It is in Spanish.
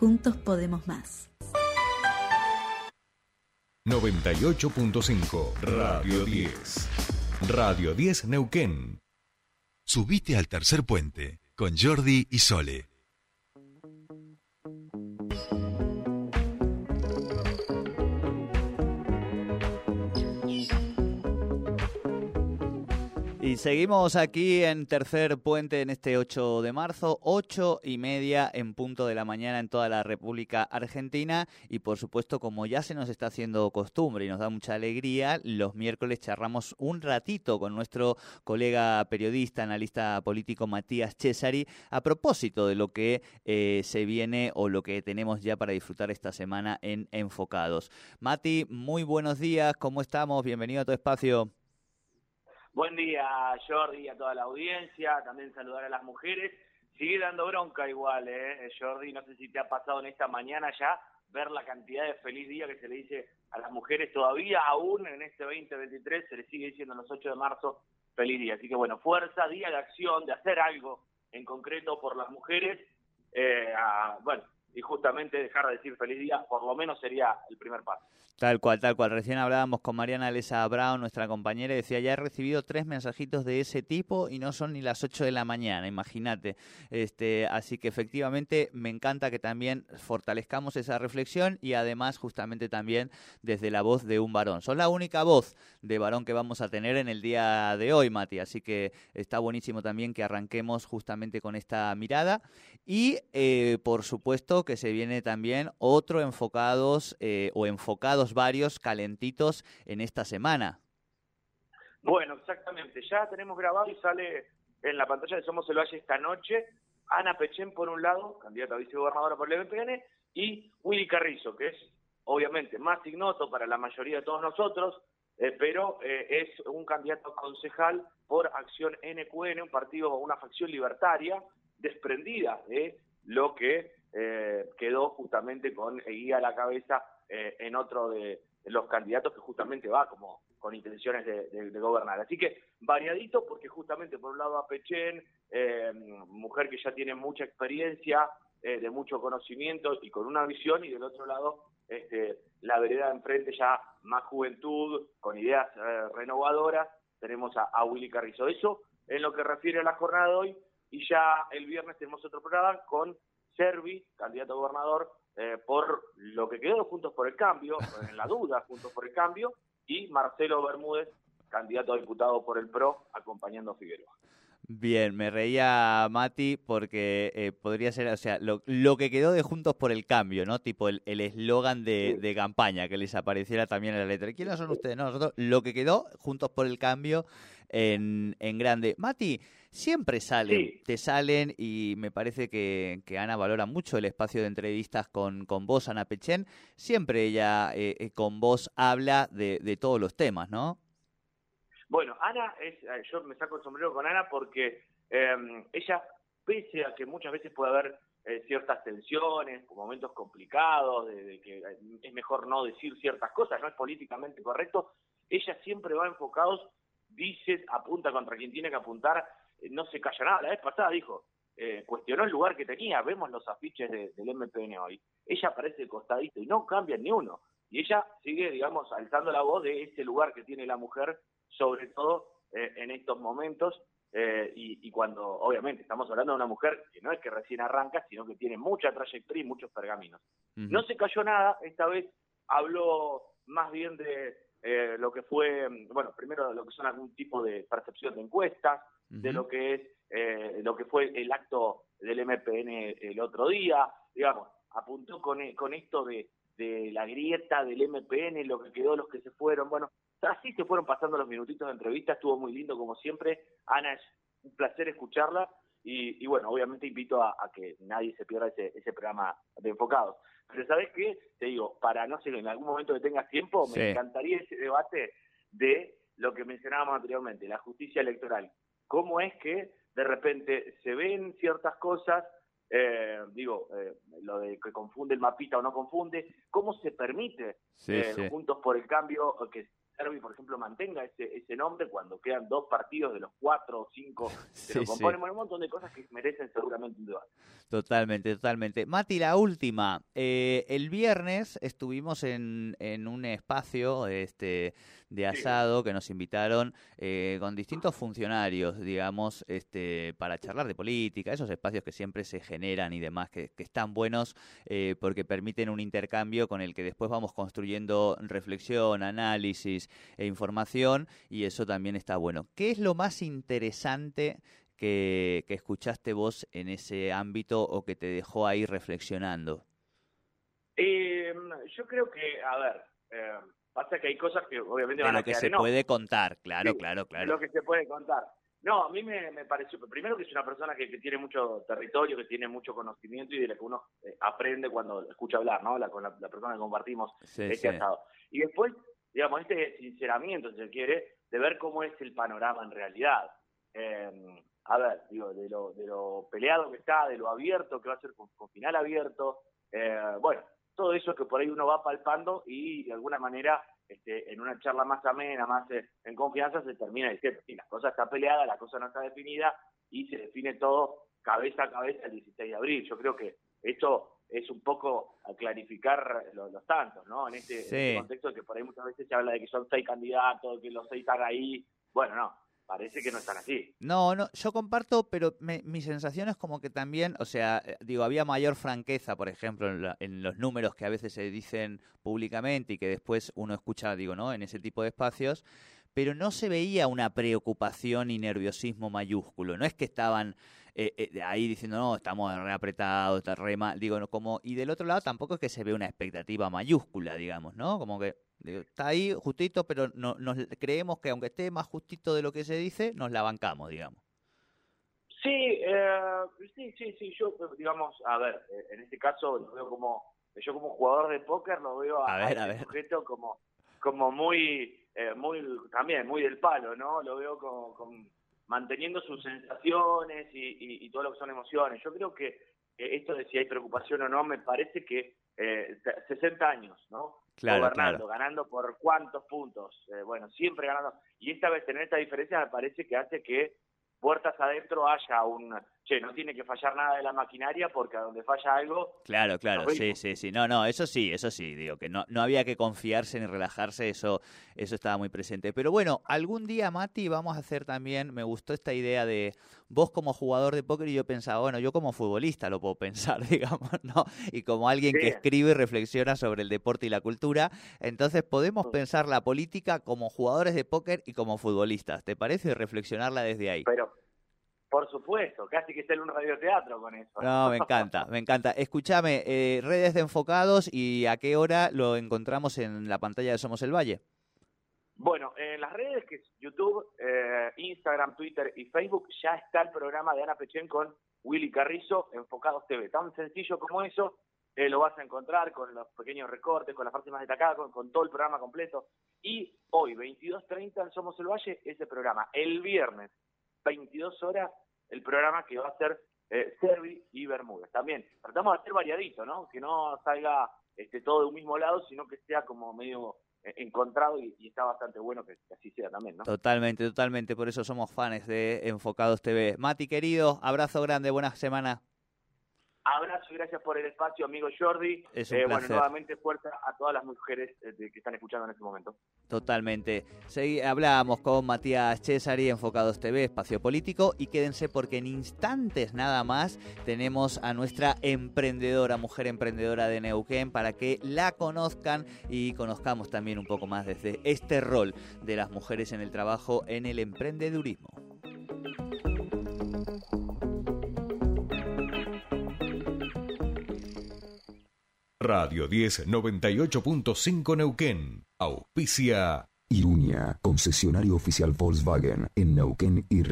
Juntos podemos más. 98.5 Radio 10. Radio 10 Neuquén. Subite al tercer puente con Jordi y Sole. Y seguimos aquí en Tercer Puente en este 8 de marzo, 8 y media en punto de la mañana en toda la República Argentina. Y por supuesto, como ya se nos está haciendo costumbre y nos da mucha alegría, los miércoles charramos un ratito con nuestro colega periodista, analista político Matías Cesari, a propósito de lo que eh, se viene o lo que tenemos ya para disfrutar esta semana en Enfocados. Mati, muy buenos días, ¿cómo estamos? Bienvenido a tu espacio. Buen día, Jordi, a toda la audiencia. También saludar a las mujeres. Sigue dando bronca igual, ¿eh? Jordi, no sé si te ha pasado en esta mañana ya ver la cantidad de feliz día que se le dice a las mujeres todavía, aún en este 2023, se le sigue diciendo los 8 de marzo feliz día. Así que bueno, fuerza, día de acción, de hacer algo en concreto por las mujeres. Eh, bueno, y justamente dejar de decir feliz día, por lo menos sería el primer paso. Tal cual, tal cual. Recién hablábamos con Mariana Lesa Brown, nuestra compañera, y decía, ya he recibido tres mensajitos de ese tipo y no son ni las 8 de la mañana, imagínate. Este, así que efectivamente me encanta que también fortalezcamos esa reflexión y además justamente también desde la voz de un varón. Son la única voz de varón que vamos a tener en el día de hoy, Mati, así que está buenísimo también que arranquemos justamente con esta mirada y eh, por supuesto que se viene también otro enfocados eh, o enfocados varios calentitos en esta semana. Bueno, exactamente. Ya tenemos grabado y sale en la pantalla de Somos el Valle esta noche Ana Pechen por un lado, candidata a vicegobernadora por el MPN, y Willy Carrizo, que es obviamente más ignoto para la mayoría de todos nosotros, eh, pero eh, es un candidato concejal por Acción NQN, un partido, una facción libertaria desprendida de lo que eh, quedó justamente con guía a la cabeza eh, en otro de, los candidatos que justamente va como con intenciones de, gobernar. Así que variadito porque justamente por un lado a Pechen, eh, mujer que ya tiene mucha experiencia, de mucho conocimiento y con una visión, y del otro lado este, la vereda de enfrente ya más juventud, con ideas renovadoras, tenemos a, a Willy Carrizo. Eso en lo que refiere a la jornada de hoy, y ya el viernes tenemos otro programa con Servi, candidato a gobernador, eh, por lo que quedó Juntos por el Cambio, en la duda Juntos por el Cambio, y Marcelo Bermúdez, candidato a diputado por el PRO, acompañando a Figueroa. Bien, me reía Mati porque eh, podría ser, o sea, lo, que quedó de Juntos por el Cambio, ¿no? Tipo el eslogan de, campaña que les apareciera también en la letra. ¿Quiénes son ustedes? No, nosotros, lo que quedó Juntos por el Cambio en, en grande. Mati, siempre salen, te salen y me parece que, Ana valora mucho el espacio de entrevistas con, con vos, Ana Pechen. Siempre ella eh, eh, con vos habla de, de, todos los temas, ¿no? Bueno, Ana, es, eh, yo me saco el sombrero con Ana porque em, ella, pese a que muchas veces puede haber ciertas tensiones, momentos complicados, de, que es mejor no decir ciertas cosas, no es políticamente correcto, ella siempre va enfocados, dice, apunta contra quien tiene que apuntar no se calla nada. La vez pasada dijo, eh, cuestionó el lugar que tenía, vemos los afiches del MPN hoy. Ella aparece costadito y no cambia ni uno. Y ella sigue, digamos, alzando la voz de ese lugar que tiene la mujer, sobre todo eh, en estos momentos. Eh, y, cuando, obviamente, estamos hablando de una mujer que no es que recién arranca, sino que tiene mucha trayectoria y muchos pergaminos. No se cayó nada, esta vez habló más bien de lo que fue, bueno, primero lo que son algún tipo de percepción de encuestas, de lo que es eh, lo que fue el acto del MPN el otro día, digamos, apuntó con, e, con esto de, de la grieta del MPN, lo que quedó, los que se fueron, bueno, así se fueron pasando los minutitos de entrevista, estuvo muy lindo como siempre, Ana es un placer escucharla y, bueno, obviamente invito a, que nadie se pierda ese, ese programa de enfocados. Pero sabes qué, te digo, para no sé, en algún momento que tengas tiempo, me encantaría ese debate de lo que mencionábamos anteriormente, la justicia electoral. Cómo es que de repente se ven ciertas cosas, eh, digo, eh, lo de que confunde el mapita o no confunde, cómo se permite eh, Juntos por el Cambio que Servi, por ejemplo, mantenga ese, ese nombre cuando quedan dos partidos de los cuatro o cinco que Sí, lo sí. componen. Bueno, un montón de cosas que merecen seguramente un debate. Totalmente, totalmente. Mati, la última. Eh, el viernes estuvimos en, en un espacio este, de asado que nos invitaron eh, con distintos funcionarios, digamos, este, para charlar de política, esos espacios que siempre se generan y demás, que, que están buenos eh, porque permiten un intercambio con el que después vamos construyendo reflexión, análisis e información y eso también está bueno. ¿Qué es lo más interesante? que, que escuchaste vos en ese ámbito o que te dejó ahí reflexionando? Eh, yo creo que, a ver, eh, pasa que hay cosas que obviamente De van a lo que quedar se puede contar, claro, Sí, claro, claro. lo que se puede contar. No, a mí me, me pareció, primero que es una persona que, que tiene mucho territorio, que tiene mucho conocimiento y de la que uno eh, aprende cuando escucha hablar, ¿no? La, con la, la persona que compartimos Sí, este sí. asado. Y después, digamos, este sinceramiento, si se quiere, de ver cómo es el panorama en realidad. Eh, a ver, digo, de lo, de lo peleado que está, de lo abierto que va a ser con, final abierto, eh, bueno, todo eso que por ahí uno va palpando y de alguna manera este, en una charla más amena, más eh, en confianza, se termina diciendo, sí, la cosa está peleada, la cosa no está definida y se define todo cabeza a cabeza el 16 de abril. Yo creo que esto es un poco a clarificar los, los tantos, ¿no? En este, en este contexto que por ahí muchas veces se habla de que son seis candidatos, que los seis están ahí. Bueno, no, parece que no están así. No, no, yo comparto, pero me- mi sensación es como que también, o sea, eh, digo, había mayor franqueza, por ejemplo, en, la- en los números que a veces se dicen públicamente y que después uno escucha, digo, ¿no? En ese tipo de espacios, pero no se veía una preocupación y nerviosismo mayúsculo. No es que estaban eh, eh, ahí diciendo, no, estamos re apretados, está re mal, digo, no, como, y del otro lado tampoco es que se ve una expectativa mayúscula, digamos, ¿no? Como que digo, está ahí justito, pero no, nos creemos que aunque esté más justito de lo que se dice, nos la bancamos, digamos. Sí, eh, sí, sí, sí, yo, digamos, a ver, eh, en este caso lo veo como, yo como jugador de póker lo veo a, A ver, a este ver. sujeto como, como muy, eh, muy, también muy del palo, ¿no? Lo veo como, como manteniendo sus sensaciones y, y- y todo lo que son emociones. Yo creo que eh, esto de si hay preocupación o no, me parece que eh, 60 años, ¿no? Claro, Gobernando, claro. ganando por cuántos puntos, Eh, bueno, siempre ganando. Y esta vez tener esta diferencia me parece que hace que puertas adentro haya un, che, no tiene que fallar nada de la maquinaria porque a donde falla algo, Claro, claro, sí, sí, sí. No, no, eso sí, eso sí, digo, que no, no había que confiarse ni relajarse, eso, eso estaba muy presente. Pero bueno, algún día, Mati, vamos a hacer también, me gustó esta idea de vos como jugador de póker y yo pensaba, bueno, yo como futbolista lo puedo pensar, digamos, ¿no? Y como alguien que escribe y reflexiona sobre el deporte y la cultura, entonces podemos Mm. pensar la política como jugadores de póker y como futbolistas, ¿te parece? Y reflexionarla desde ahí. pero por supuesto, casi que sale un radioteatro con eso. No, me encanta, me encanta. Escúchame, eh, redes de enfocados y a qué hora lo encontramos en la pantalla de Somos el Valle. Bueno, en las redes que es YouTube, eh, Instagram, Twitter y Facebook ya está el programa de Ana Pechen con Willy Carrizo, Enfocados TV. Tan sencillo como eso, eh, lo vas a encontrar con los pequeños recortes, con las partes más destacadas, con, con todo el programa completo. Y hoy, 22.30 en Somos el Valle, ese programa. El viernes, 22 horas, el programa que va a ser eh, Servi y Bermúdez. También tratamos de hacer variadito, ¿no? Que no salga este, todo de un mismo lado, sino que sea como medio eh, encontrado y, está bastante bueno que, que así sea también, ¿no? Totalmente, totalmente. Por eso somos fans de Enfocados TV. Mati, querido, abrazo grande, buena semana. Abrazo y gracias por el espacio, amigo Jordi. Es un Eh, bueno, placer. nuevamente fuerza a todas las mujeres eh, que están escuchando en este momento. Totalmente. Segui- hablábamos con Matías Cesari, Enfocados TV, Espacio Político, y quédense porque en instantes nada más tenemos a nuestra emprendedora, mujer emprendedora de Neuquén, para que la conozcan y conozcamos también un poco más desde este rol de las mujeres en el trabajo en el emprendedurismo. Radio 10 98.5 Neuquén. Auspicia. Iruña, concesionario oficial Volkswagen en Neuquén y